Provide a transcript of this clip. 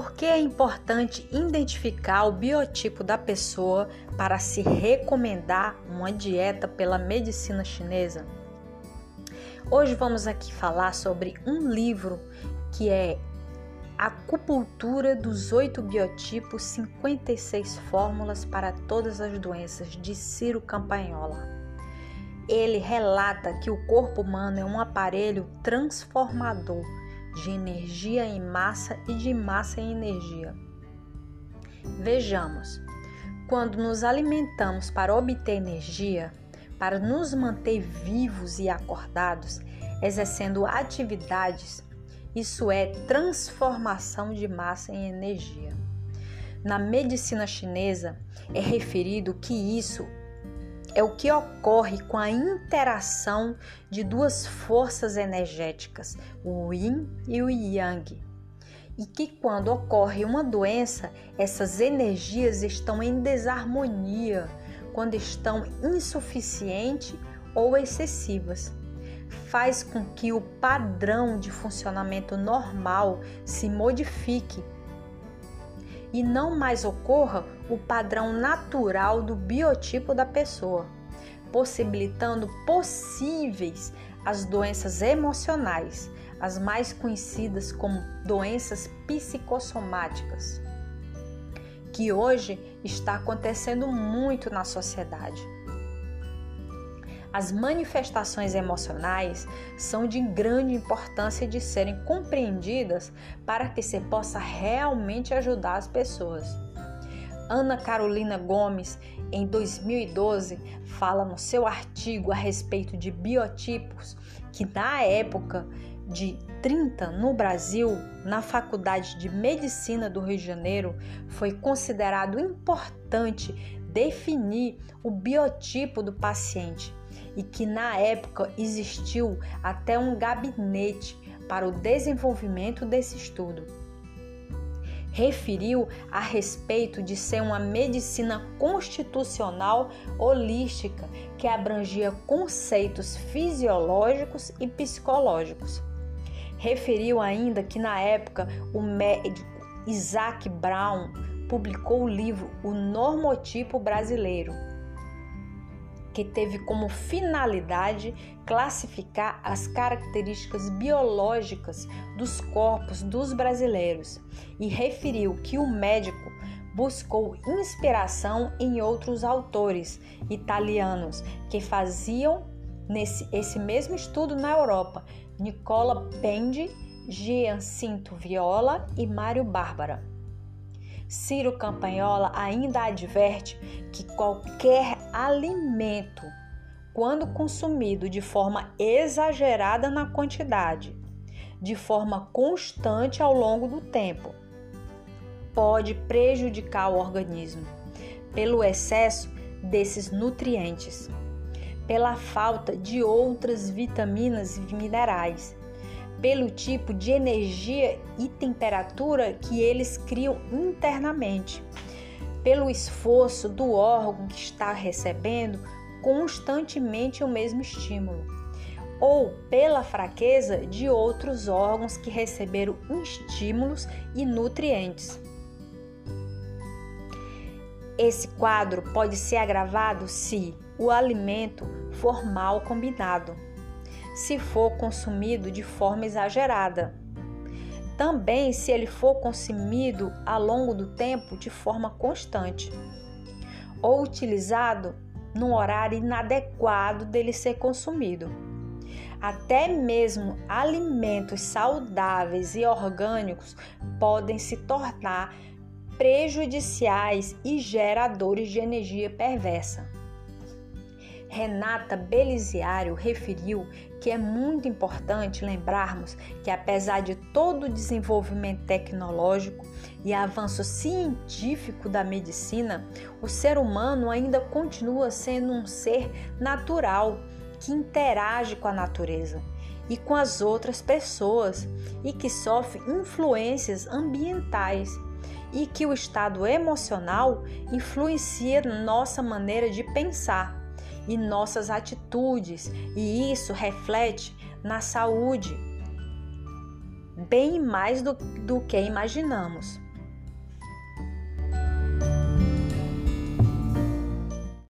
Por que é importante identificar o biotipo da pessoa para se recomendar uma dieta pela medicina chinesa? Hoje vamos aqui falar sobre um livro que é Acupuntura dos oito biotipos, 56 fórmulas para todas as doenças, de Ciro Campagnolo. Ele relata que o corpo humano é um aparelho transformador de energia em massa e de massa em energia. Vejamos, quando nos alimentamos para obter energia, para nos manter vivos e acordados, exercendo atividades, isso é transformação de massa em energia. Na medicina chinesa é referido que isso é o que ocorre com a interação de duas forças energéticas, o yin e o yang. E que quando ocorre uma doença, essas energias estão em desarmonia, quando estão insuficientes ou excessivas. Faz com que o padrão de funcionamento normal se modifique e não mais ocorra o padrão natural do biotipo da pessoa, possibilitando possíveis as doenças emocionais, as mais conhecidas como doenças psicossomáticas, que hoje está acontecendo muito na sociedade. As manifestações emocionais são de grande importância de serem compreendidas para que se possa realmente ajudar as pessoas. Ana Carolina Gomes, em 2012, fala no seu artigo a respeito de biotipos que na época de 30 no Brasil, na Faculdade de Medicina do Rio de Janeiro, foi considerado importante definir o biotipo do paciente e que na época existiu até um gabinete para o desenvolvimento desse estudo. Referiu a respeito de ser uma medicina constitucional holística que abrangia conceitos fisiológicos e psicológicos. Referiu ainda que na época o médico Isaac Brown publicou o livro O Normotipo Brasileiro que teve como finalidade classificar as características biológicas dos corpos dos brasileiros e referiu que o médico buscou inspiração em outros autores italianos que faziam nesse esse mesmo estudo na Europa, Nicola Pendi, Giancinto Viola e Mário Bárbara. Ciro Campanhola ainda adverte que qualquer alimento, quando consumido de forma exagerada na quantidade, de forma constante ao longo do tempo, pode prejudicar o organismo pelo excesso desses nutrientes, pela falta de outras vitaminas e minerais pelo tipo de energia e temperatura que eles criam internamente, pelo esforço do órgão que está recebendo constantemente o mesmo estímulo, ou pela fraqueza de outros órgãos que receberam estímulos e nutrientes. Esse quadro pode ser agravado se o alimento for mal combinado se for consumido de forma exagerada. Também se ele for consumido ao longo do tempo de forma constante ou utilizado num horário inadequado dele ser consumido. Até mesmo alimentos saudáveis e orgânicos podem se tornar prejudiciais e geradores de energia perversa. Renata Beliziário referiu que é muito importante lembrarmos que, apesar de todo o desenvolvimento tecnológico e avanço científico da medicina, o ser humano ainda continua sendo um ser natural que interage com a natureza e com as outras pessoas e que sofre influências ambientais e que o estado emocional influencia nossa maneira de pensar e nossas atitudes, e isso reflete na saúde bem mais do, do que imaginamos.